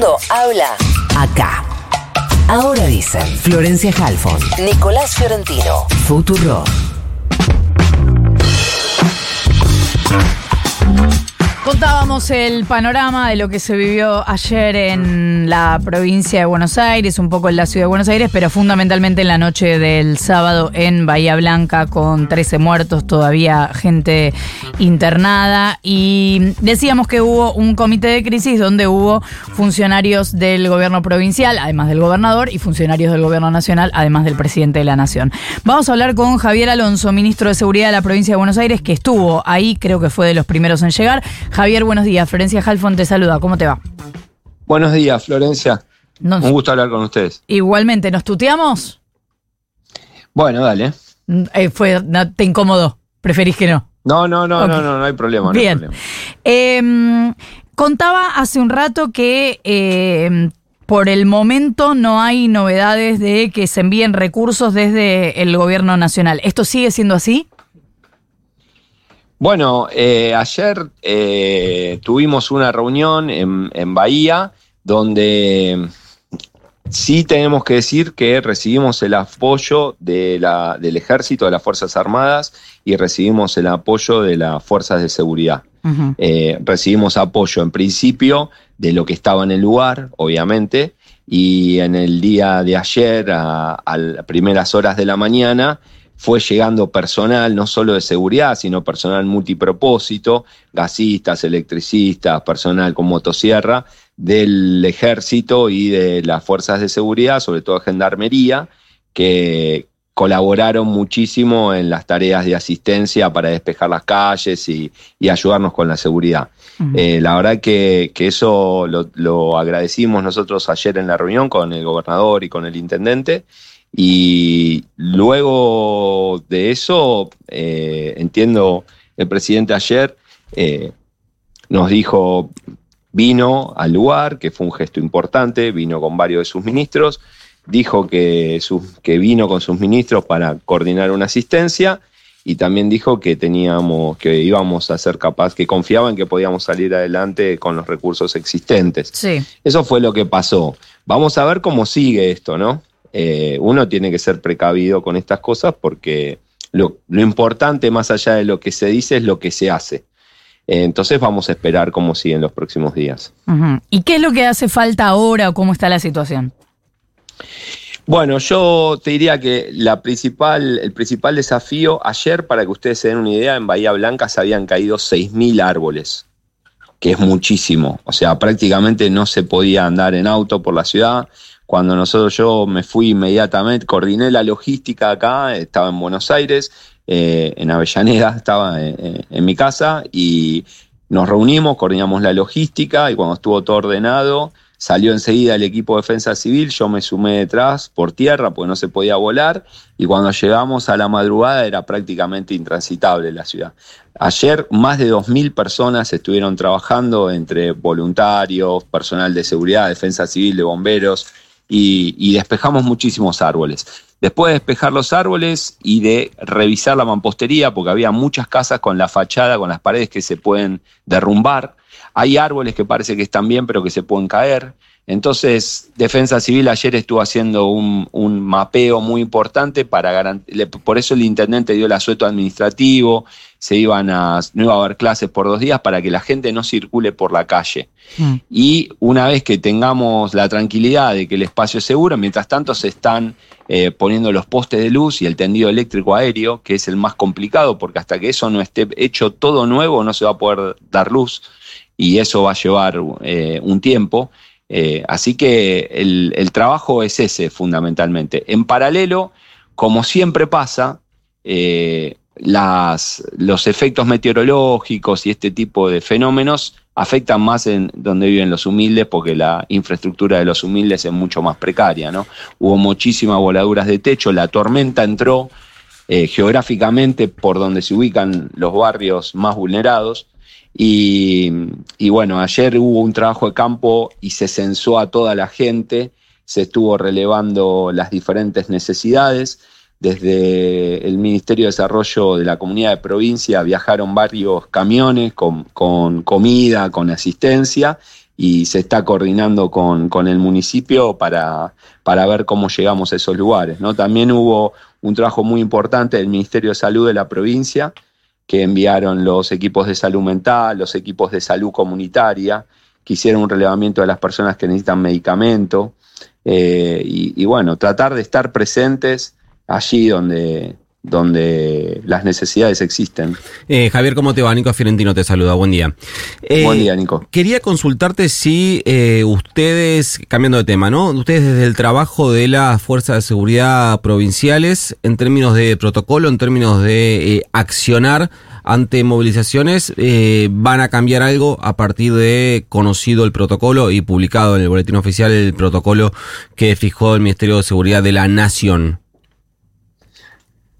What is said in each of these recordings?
mundo habla acá. Ahora dicen Florencia Halfon, Nicolás Fiorentino, Futuro. Contábamos el panorama de lo que se vivió ayer en la provincia de Buenos Aires, un poco en la ciudad de Buenos Aires, pero fundamentalmente en la noche del sábado en Bahía Blanca con 13 muertos, todavía gente internada. Y decíamos que hubo un comité de crisis donde hubo funcionarios del gobierno provincial, además del gobernador, y funcionarios del gobierno nacional, además del presidente de la nación. Vamos a hablar con Javier Alonso, ministro de Seguridad de la provincia de Buenos Aires, que estuvo ahí, creo que fue de los primeros en llegar. Javier, buenos días. Florencia Halfon te saluda. ¿Cómo te va? Buenos días, Florencia. Un gusto hablar con ustedes. Igualmente, ¿nos tuteamos? Bueno, dale. Mm, eh, fue, ¿Te incomodó? ¿Preferís que no? No, no, no, no, no, no hay problema. Bien. Em, contaba hace un rato que em, por el momento no hay novedades de que se envíen recursos desde el gobierno nacional. ¿Esto sigue siendo así? Bueno, eh, ayer eh, tuvimos una reunión en, Bahía donde sí tenemos que decir que recibimos el apoyo de la, del ejército, de las Fuerzas Armadas y recibimos el apoyo de las Fuerzas de Seguridad. Eh, recibimos apoyo en principio de lo que estaba en el lugar, obviamente, y en el día de ayer, a, a las primeras horas de la mañana, fue llegando personal, no solo de seguridad, sino personal multipropósito, gasistas, electricistas, personal con motosierra, del ejército y de las fuerzas de seguridad, sobre todo gendarmería, que colaboraron muchísimo en las tareas de asistencia para despejar las calles y, ayudarnos con la seguridad. Eh, la verdad que, eso lo, lo agradecimos nosotros ayer en la reunión con el gobernador y con el intendente. Y luego de eso, eh, entiendo, el presidente ayer eh, nos dijo, vino al lugar, que fue un gesto importante, vino con varios de sus ministros, dijo que, que vino con sus ministros para coordinar una asistencia y también dijo que teníamos, que íbamos a ser capaz, que confiaba en que podíamos salir adelante con los recursos existentes. Sí. Eso fue lo que pasó. Vamos a ver cómo sigue esto, ¿no? Eh, uno tiene que ser precavido con estas cosas porque lo, importante más allá de lo que se dice es lo que se hace. Eh, entonces vamos a esperar cómo siguen los próximos días. ¿Y qué es lo que hace falta ahora o cómo está la situación? Bueno, yo te diría que la principal, el principal desafío, ayer, para que ustedes se den una idea, en Bahía Blanca se habían caído 6.000 árboles, que es muchísimo. O sea, prácticamente no se podía andar en auto por la ciudad. Cuando nosotros yo me fui inmediatamente, coordiné la logística acá, estaba en Buenos Aires, eh, en Avellaneda, estaba en, en, mi casa y nos reunimos, coordinamos la logística y cuando estuvo todo ordenado, salió enseguida el equipo de defensa civil, yo me sumé detrás por tierra porque no se podía volar y cuando llegamos a la madrugada era prácticamente intransitable la ciudad. Ayer más de 2.000 personas estuvieron trabajando entre voluntarios, personal de seguridad, defensa civil, de bomberos, y, despejamos muchísimos árboles. Después de despejar los árboles y de revisar la mampostería, porque había muchas casas con la fachada, con las paredes que se pueden derrumbar, hay árboles que parece que están bien, pero que se pueden caer. Entonces, Defensa Civil ayer estuvo haciendo un, mapeo muy importante para garantizar, por eso el intendente dio el asueto administrativo, se iban a, no iba a haber clases por dos días para que la gente no circule por la calle. Mm. Y una vez que tengamos la tranquilidad de que el espacio es seguro, mientras tanto se están eh, poniendo los postes de luz y el tendido eléctrico aéreo, que es el más complicado, porque hasta que eso no esté hecho todo nuevo no se va a poder dar luz y eso va a llevar eh, un tiempo. Eh, así que el, trabajo es ese fundamentalmente. En paralelo, como siempre pasa, eh, los efectos meteorológicos y este tipo de fenómenos afectan más en donde viven los humildes porque la infraestructura de los humildes es mucho más precaria. ¿no? Hubo muchísimas voladuras de techo, la tormenta entró geográficamente por donde se ubican los barrios más vulnerados y, bueno, ayer hubo un trabajo de campo y se censó a toda la gente, se estuvo relevando las diferentes necesidades. Desde el Ministerio de Desarrollo de la Comunidad de Provincia viajaron varios camiones con, con comida, con asistencia, y se está coordinando con, con el municipio para, para, ver cómo llegamos a esos lugares. ¿no? También hubo un trabajo muy importante del Ministerio de Salud de la provincia, que enviaron los equipos de salud mental, los equipos de salud comunitaria, que hicieron un relevamiento de las personas que necesitan medicamento. Eh, y, y, bueno, tratar de estar presentes allí donde, donde las necesidades existen. Eh, Javier, ¿cómo te va? Nico Fiorentino te saluda, buen día. Eh, buen día, Nico. Quería consultarte si eh, ustedes, cambiando de tema, ¿no? Ustedes desde el trabajo de las fuerzas de seguridad provinciales, en términos de protocolo, en términos de eh, accionar ante movilizaciones, eh, van a cambiar algo a partir de conocido el protocolo y publicado en el boletín oficial el protocolo que fijó el Ministerio de Seguridad de la Nación.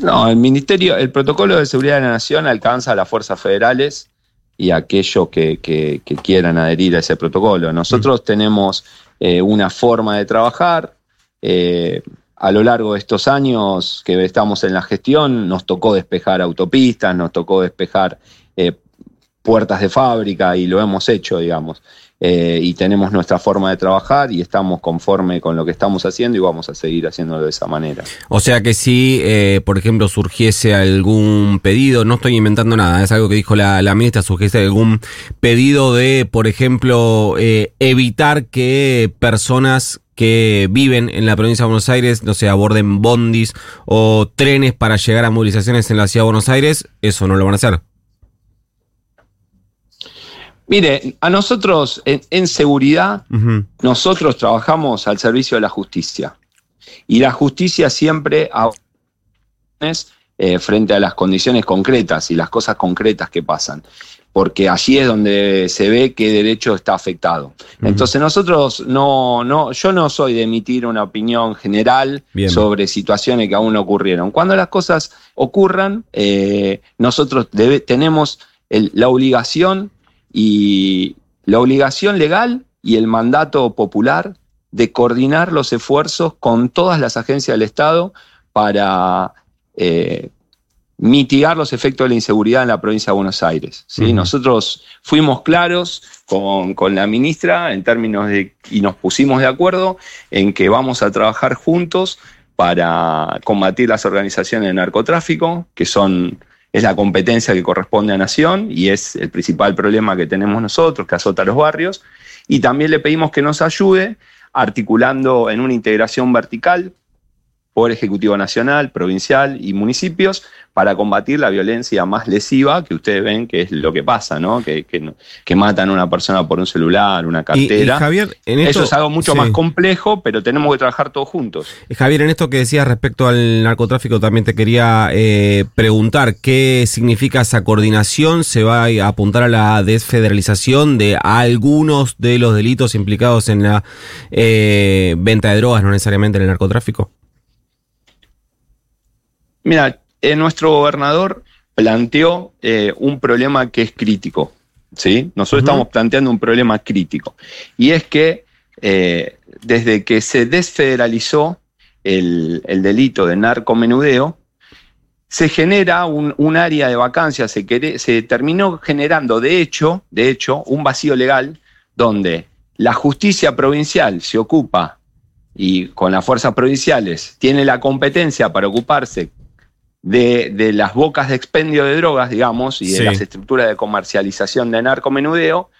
No, el Ministerio, el protocolo de seguridad de la Nación alcanza a las fuerzas federales y a aquellos que, que, que quieran adherir a ese protocolo. Nosotros mm. tenemos eh, una forma de trabajar. Eh, a lo largo de estos años que estamos en la gestión, nos tocó despejar autopistas, nos tocó despejar eh, puertas de fábrica y lo hemos hecho, digamos eh, y tenemos nuestra forma de trabajar y estamos conforme con lo que estamos haciendo y vamos a seguir haciéndolo de esa manera. O sea que si, eh, por ejemplo, surgiese algún pedido, no estoy inventando nada, es algo que dijo la, la ministra, surgiese algún pedido de, por ejemplo, eh, evitar que personas que viven en la provincia de Buenos Aires, no sé, aborden bondis o trenes para llegar a movilizaciones en la ciudad de Buenos Aires, eso no lo van a hacer. Mire, a nosotros en, en seguridad, uh -huh. nosotros trabajamos al servicio de la justicia. Y la justicia siempre eh, frente a las condiciones concretas y las cosas concretas que pasan. Porque allí es donde se ve qué derecho está afectado. Uh -huh. Entonces nosotros no, no, yo no soy de emitir una opinión general Bien. sobre situaciones que aún no ocurrieron. Cuando las cosas ocurran, eh, nosotros debe, tenemos el, la obligación y la obligación legal y el mandato popular de coordinar los esfuerzos con todas las agencias del Estado para eh, mitigar los efectos de la inseguridad en la provincia de Buenos Aires. ¿sí? Uh -huh. Nosotros fuimos claros con, con, la ministra en términos de, y nos pusimos de acuerdo en que vamos a trabajar juntos para combatir las organizaciones de narcotráfico, que son es la competencia que corresponde a Nación y es el principal problema que tenemos nosotros, que azota a los barrios. Y también le pedimos que nos ayude articulando en una integración vertical por Ejecutivo Nacional, provincial y municipios para combatir la violencia más lesiva que ustedes ven que es lo que pasa, ¿no? Que, que, que matan a una persona por un celular, una cartera. Y, y Javier, en esto, Eso es algo mucho sí. más complejo, pero tenemos que trabajar todos juntos. Javier, en esto que decías respecto al narcotráfico, también te quería eh, preguntar qué significa esa coordinación. ¿Se va a apuntar a la desfederalización de algunos de los delitos implicados en la eh, venta de drogas, no necesariamente en el narcotráfico? Mira, eh, nuestro gobernador planteó eh, un problema que es crítico. ¿sí? Nosotros uh -huh. estamos planteando un problema crítico. Y es que eh, desde que se desfederalizó el, el, delito de narcomenudeo, se genera un, un área de vacancia, se, quere, se terminó generando de hecho, de hecho un vacío legal donde la justicia provincial se ocupa y con las fuerzas provinciales tiene la competencia para ocuparse de, de, las bocas de expendio de drogas, digamos, y de sí. las estructuras de comercialización de narcomenudeo,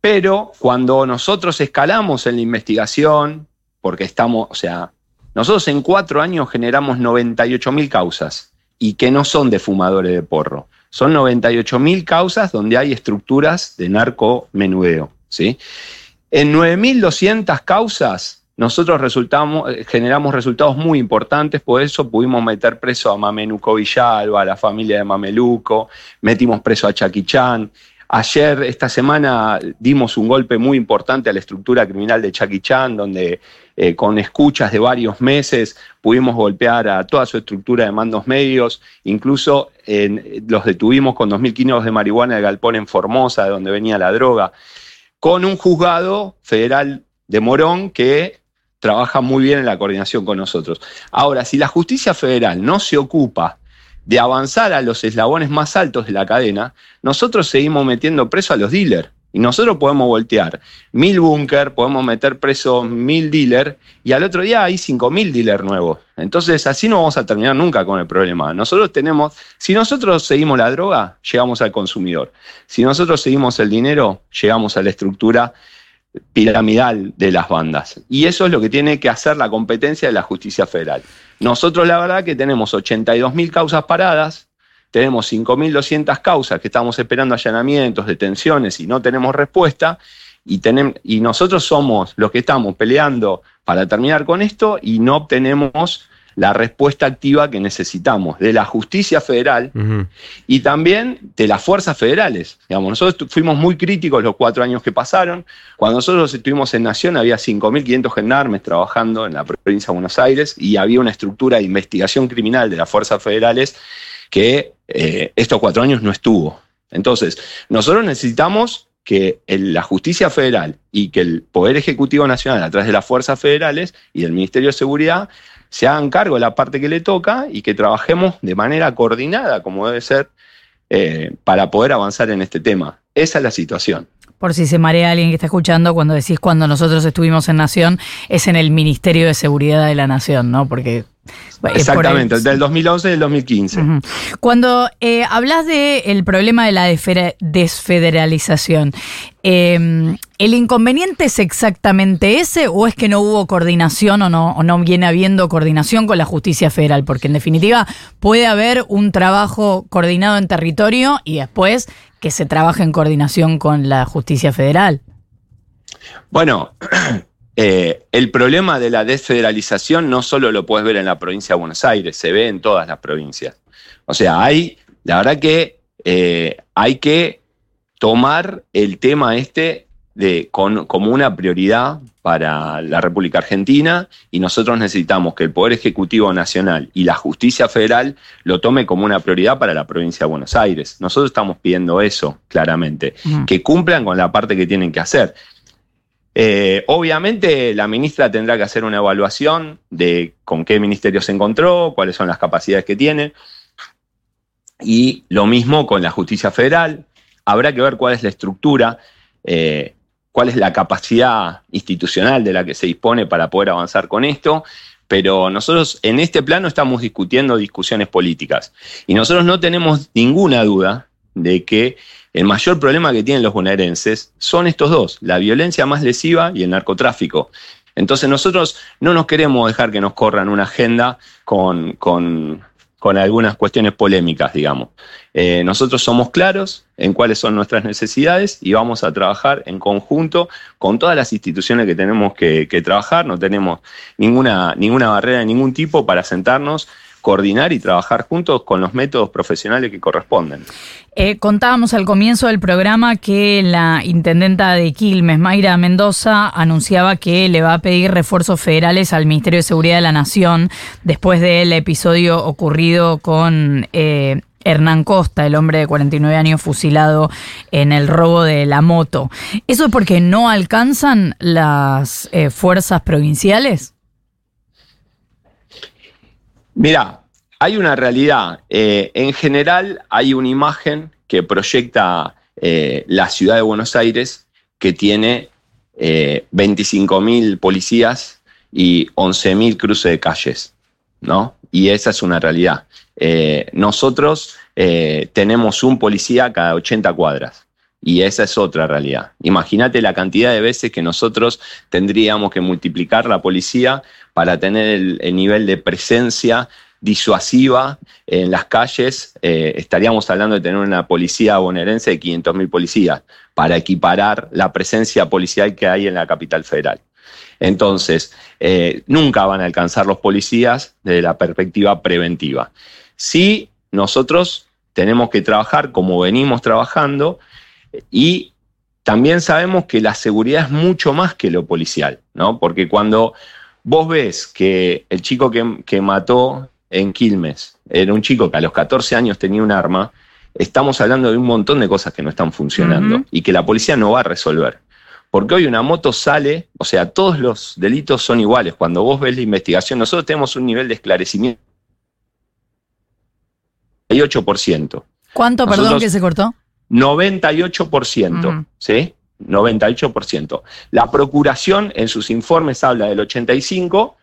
pero cuando nosotros escalamos en la investigación, porque estamos, o sea, nosotros en cuatro años generamos 98 mil causas y que no son de fumadores de porro. Son 98 mil causas donde hay estructuras de narcomenudeo, ¿sí? En 9.200 causas nosotros eh, generamos resultados muy importantes, por eso pudimos meter preso a Mameluco Villalba, a la familia de Mameluco, metimos preso a Chaquichán. Ayer, esta semana, dimos un golpe muy importante a la estructura criminal de Chaquichán, donde eh, con escuchas de varios meses pudimos golpear a toda su estructura de mandos medios, incluso los detuvimos con 2.000 kilos de marihuana de galpón en Formosa, de donde venía la droga, con un juzgado federal de Morón que trabaja muy bien en la coordinación con nosotros. Ahora, si la justicia federal no se ocupa de avanzar a los eslabones más altos de la cadena, nosotros seguimos metiendo preso a los dealers. Y nosotros podemos voltear mil búnker, podemos meter presos mil dealers y al otro día hay cinco mil dealers nuevos. Entonces así no vamos a terminar nunca con el problema. Nosotros tenemos, si nosotros seguimos la droga, llegamos al consumidor. Si nosotros seguimos el dinero, llegamos a la estructura piramidal de las bandas. Y eso es lo que tiene que hacer la competencia de la justicia federal. Nosotros la verdad que tenemos 82 mil causas paradas, tenemos 5.200 causas que estamos esperando allanamientos, detenciones y no tenemos respuesta. Y, tenemos, y nosotros somos los que estamos peleando para terminar con esto y no obtenemos la respuesta activa que necesitamos de la justicia federal y también de las fuerzas federales. Digamos, nosotros fuimos muy críticos los cuatro años que pasaron. Cuando nosotros estuvimos en Nación había 5.500 gendarmes trabajando en la provincia de Buenos Aires y había una estructura de investigación criminal de las fuerzas federales que eh, estos cuatro años no estuvo. Entonces, nosotros necesitamos que la justicia federal y que el Poder Ejecutivo Nacional, a través de las fuerzas federales y del Ministerio de Seguridad, se hagan cargo de la parte que le toca y que trabajemos de manera coordinada, como debe ser, eh, para poder avanzar en este tema. Esa es la situación. Por si se marea alguien que está escuchando, cuando decís cuando nosotros estuvimos en Nación, es en el Ministerio de Seguridad de la Nación, ¿no? Porque Exactamente, del 2011 y del 2015. Cuando eh, hablas del problema de la desfederalización, em, ¿el inconveniente es exactamente ese o es que no hubo coordinación o no, o no viene habiendo coordinación con la justicia federal? Porque en definitiva puede haber un trabajo coordinado en territorio y después que se trabaje en coordinación con la justicia federal. Bueno, Eh, el problema de la desfederalización no solo lo puedes ver en la provincia de Buenos Aires, se ve en todas las provincias. O sea, hay, la verdad que eh, hay que tomar el tema este de, como una prioridad para la República Argentina y nosotros necesitamos que el Poder Ejecutivo Nacional y la Justicia Federal lo tome como una prioridad para la provincia de Buenos Aires. Nosotros estamos pidiendo eso, claramente, que cumplan con la parte que tienen que hacer. Eh, obviamente la ministra tendrá que hacer una evaluación de con qué ministerio se encontró, cuáles son las capacidades que tiene. Y lo mismo con la justicia federal. Habrá que ver cuál es la estructura, eh, cuál es la capacidad institucional de la que se dispone para poder avanzar con esto. Pero nosotros en este plano estamos discutiendo discusiones políticas. Y nosotros no tenemos ninguna duda de que el mayor problema que tienen los bonaerenses son estos dos, la violencia más lesiva y el narcotráfico. Entonces nosotros no nos queremos dejar que nos corran una agenda con, con, algunas cuestiones polémicas, digamos. Eh, nosotros somos claros en cuáles son nuestras necesidades y vamos a trabajar en conjunto con todas las instituciones que tenemos que, que trabajar. No tenemos ninguna, ninguna barrera de ningún tipo para sentarnos coordinar y trabajar juntos con los métodos profesionales que corresponden. Eh, contábamos al comienzo del programa que la intendenta de Quilmes, Mayra Mendoza, anunciaba que le va a pedir refuerzos federales al Ministerio de Seguridad de la Nación después del episodio ocurrido con eh, Hernán Costa, el hombre de 49 años fusilado en el robo de la moto. ¿Eso es porque no alcanzan las eh, fuerzas provinciales? Mira, hay una realidad. Eh, en general hay una imagen que proyecta eh, la ciudad de Buenos Aires que tiene eh, 25.000 policías y 11.000 cruces de calles, ¿no? Y esa es una realidad. Eh, nosotros tenemos un policía cada 80 cuadras. Y esa es otra realidad. Imagínate la cantidad de veces que nosotros tendríamos que multiplicar la policía para tener el, nivel de presencia disuasiva en las calles. Eh, estaríamos hablando de tener una policía bonaerense de 500.000 policías para equiparar la presencia policial que hay en la capital federal. Entonces, eh, nunca van a alcanzar los policías desde la perspectiva preventiva. Sí, nosotros tenemos que trabajar como venimos trabajando y también sabemos que la seguridad es mucho más que lo policial, ¿no? Porque cuando vos ves que el chico que, mató en Quilmes era un chico que a los 14 años tenía un arma, estamos hablando de un montón de cosas que no están funcionando y que la policía no va a resolver. Porque hoy una moto sale, o sea, todos los delitos son iguales. Cuando vos ves la investigación, nosotros tenemos un nivel de esclarecimiento. 98%. ¿Cuánto, perdón, que se cortó? 98%, ¿sí? 98%. La procuración en sus informes habla del 85%,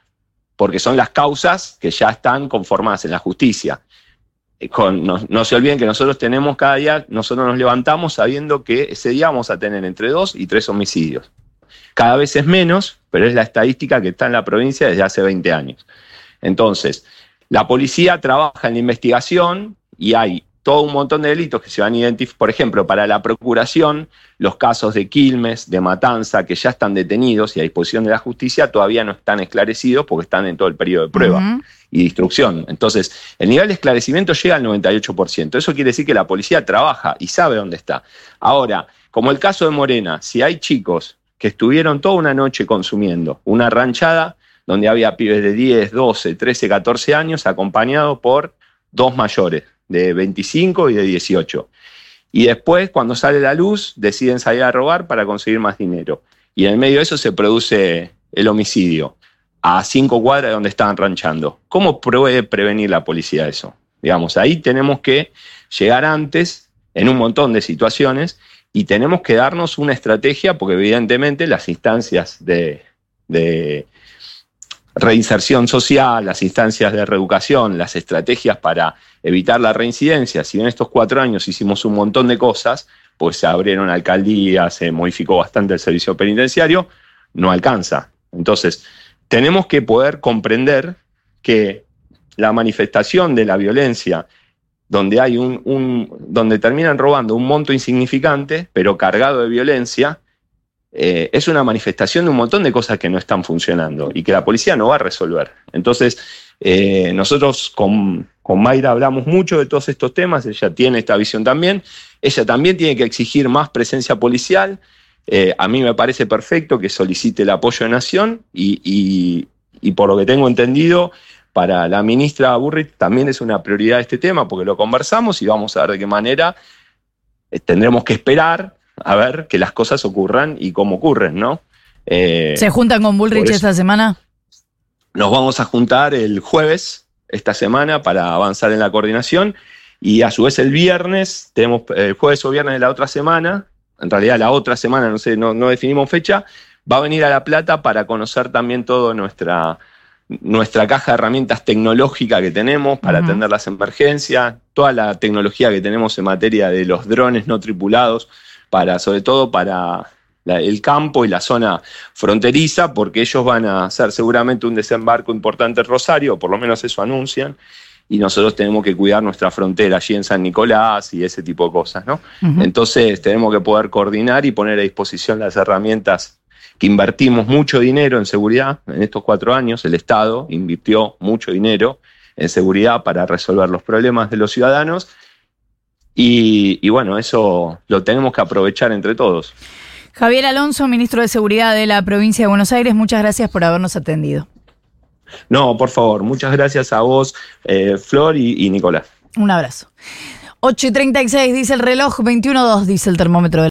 porque son las causas que ya están conformadas en la justicia. Eh, no, se olviden que nosotros tenemos cada día, nosotros nos levantamos sabiendo que ese día vamos a tener entre dos y tres homicidios. Cada vez es menos, pero es la estadística que está en la provincia desde hace 20 años. Entonces, la policía trabaja en la investigación y hay todo un montón de delitos que se van a identificar. Por ejemplo, para la procuración, los casos de Quilmes, de Matanza, que ya están detenidos y a disposición de la justicia, todavía no están esclarecidos porque están en todo el periodo de prueba y de instrucción. Entonces, el nivel de esclarecimiento llega al 98%. Eso quiere decir que la policía trabaja y sabe dónde está. Ahora, como el caso de Morena, si hay chicos que estuvieron toda una noche consumiendo una ranchada donde había pibes de 10, 12, 13, 14 años acompañados por dos mayores de 25 y de 18. Y después, cuando sale la luz, deciden salir a robar para conseguir más dinero. Y en medio de eso se produce el homicidio a cinco cuadras de donde estaban ranchando. ¿Cómo puede prevenir la policía eso? Digamos, ahí tenemos que llegar antes en un montón de situaciones y tenemos que darnos una estrategia porque evidentemente las instancias de reinserción social, las instancias de reeducación, las estrategias para evitar la reincidencia, si en estos cuatro años hicimos un montón de cosas, pues se abrieron alcaldías, se modificó bastante el servicio penitenciario, no alcanza. Entonces, tenemos que poder comprender que la manifestación de la violencia, donde hay un, donde terminan robando un monto insignificante, pero cargado de violencia, eh, es una manifestación de un montón de cosas que no están funcionando y que la policía no va a resolver. Entonces, eh, nosotros con, con, Mayra hablamos mucho de todos estos temas, ella tiene esta visión también, ella también tiene que exigir más presencia policial. Eh, a mí me parece perfecto que solicite el apoyo de Nación y, y, por lo que tengo entendido, para la ministra Burrit también es una prioridad este tema porque lo conversamos y vamos a ver de qué manera tendremos que esperar a ver que las cosas ocurran y cómo ocurren, ¿no? Eh, ¿Se juntan con Bullrich esta semana? Nos vamos a juntar el jueves esta semana para avanzar en la coordinación y a su vez el viernes, tenemos el eh, jueves o viernes de la otra semana, en realidad la otra semana, no sé, no, definimos fecha, va a venir a La Plata para conocer también toda nuestra, nuestra caja de herramientas tecnológica que tenemos para atender las emergencias, toda la tecnología que tenemos en materia de los drones no tripulados, para, sobre todo para el campo y la zona fronteriza, porque ellos van a hacer seguramente un desembarco importante en Rosario, por lo menos eso anuncian, y nosotros tenemos que cuidar nuestra frontera allí en San Nicolás y ese tipo de cosas, ¿no? Entonces tenemos que poder coordinar y poner a disposición las herramientas que invertimos mucho dinero en seguridad en estos cuatro años, el Estado invirtió mucho dinero en seguridad para resolver los problemas de los ciudadanos y, bueno, eso lo tenemos que aprovechar entre todos. Javier Alonso, ministro de Seguridad de la provincia de Buenos Aires, muchas gracias por habernos atendido. No, por favor, muchas gracias a vos, eh, Flor y, Nicolás. Un abrazo. 8 y 36 dice el reloj, 21.2 dice el termómetro.